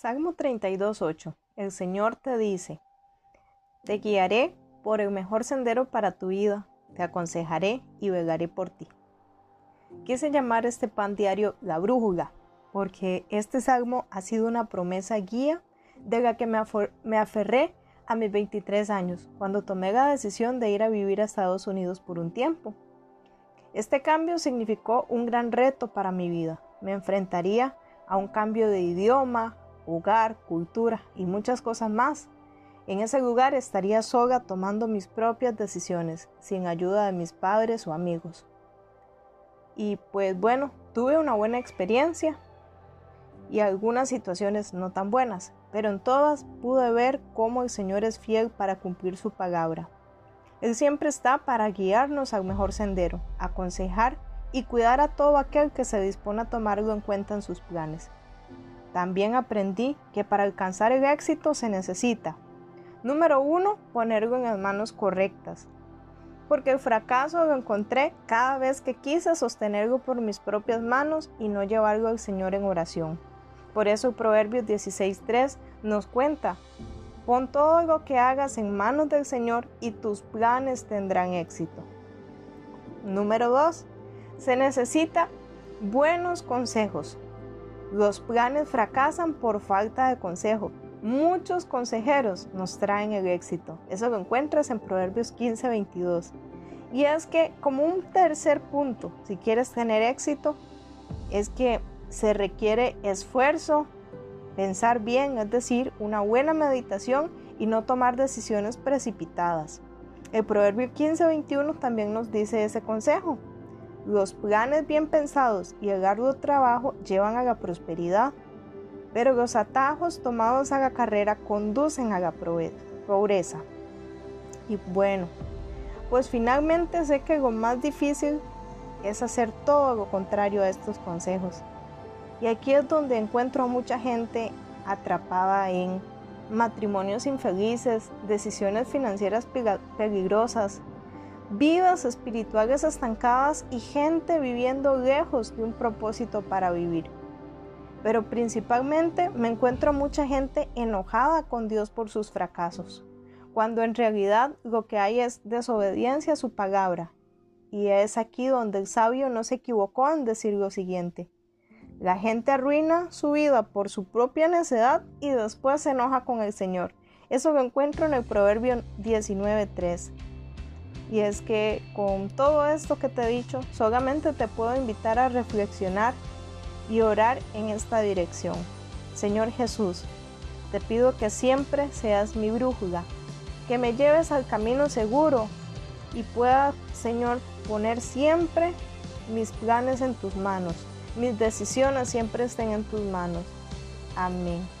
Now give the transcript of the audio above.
Salmo 32.8. El Señor te dice, Te guiaré por el mejor sendero para tu vida, te aconsejaré y velaré por ti. Quise llamar este pan diario la brújula, porque este salmo ha sido una promesa guía de la que me, me aferré a mis 23 años, cuando tomé la decisión de ir a vivir a Estados Unidos por un tiempo. Este cambio significó un gran reto para mi vida. Me enfrentaría a un cambio de idioma, hogar, cultura y muchas cosas más. En ese lugar estaría sola tomando mis propias decisiones, sin ayuda de mis padres o amigos. Y pues bueno, tuve una buena experiencia y algunas situaciones no tan buenas, pero en todas pude ver cómo el Señor es fiel para cumplir su palabra. Él siempre está para guiarnos al mejor sendero, aconsejar y cuidar a todo aquel que se dispone a tomarlo en cuenta en sus planes. También aprendí que para alcanzar el éxito se necesita, número uno, ponerlo en las manos correctas, porque el fracaso lo encontré cada vez que quise sostenerlo por mis propias manos y no llevarlo al Señor en oración. Por eso Proverbios 16.3 nos cuenta, pon todo lo que hagas en manos del Señor y tus planes tendrán éxito. Número 2. Se necesita buenos consejos. Los planes fracasan por falta de consejo. Muchos consejeros nos traen el éxito. Eso lo encuentras en Proverbios 15, 22. Y es que como un tercer punto, si quieres tener éxito, es que se requiere esfuerzo, pensar bien, es decir, una buena meditación y no tomar decisiones precipitadas. El Proverbio 15, 21 también nos dice ese consejo. Los planes bien pensados y el arduo trabajo llevan a la prosperidad, pero los atajos tomados a la carrera conducen a la pobreza. Y bueno, pues finalmente sé que lo más difícil es hacer todo lo contrario a estos consejos. Y aquí es donde encuentro a mucha gente atrapada en matrimonios infelices, decisiones financieras peligrosas, vidas espirituales estancadas y gente viviendo lejos de un propósito para vivir. Pero principalmente me encuentro mucha gente enojada con Dios por sus fracasos, cuando en realidad lo que hay es desobediencia a su palabra. Y es aquí donde el sabio no se equivocó en decir lo siguiente. La gente arruina su vida por su propia necedad y después se enoja con el Señor. Eso lo encuentro en el Proverbio 19.3. Y es que con todo esto que te he dicho, solamente te puedo invitar a reflexionar y orar en esta dirección. Señor Jesús, te pido que siempre seas mi brújula, que me lleves al camino seguro y pueda, Señor, poner siempre mis planes en tus manos, mis decisiones siempre estén en tus manos. Amén.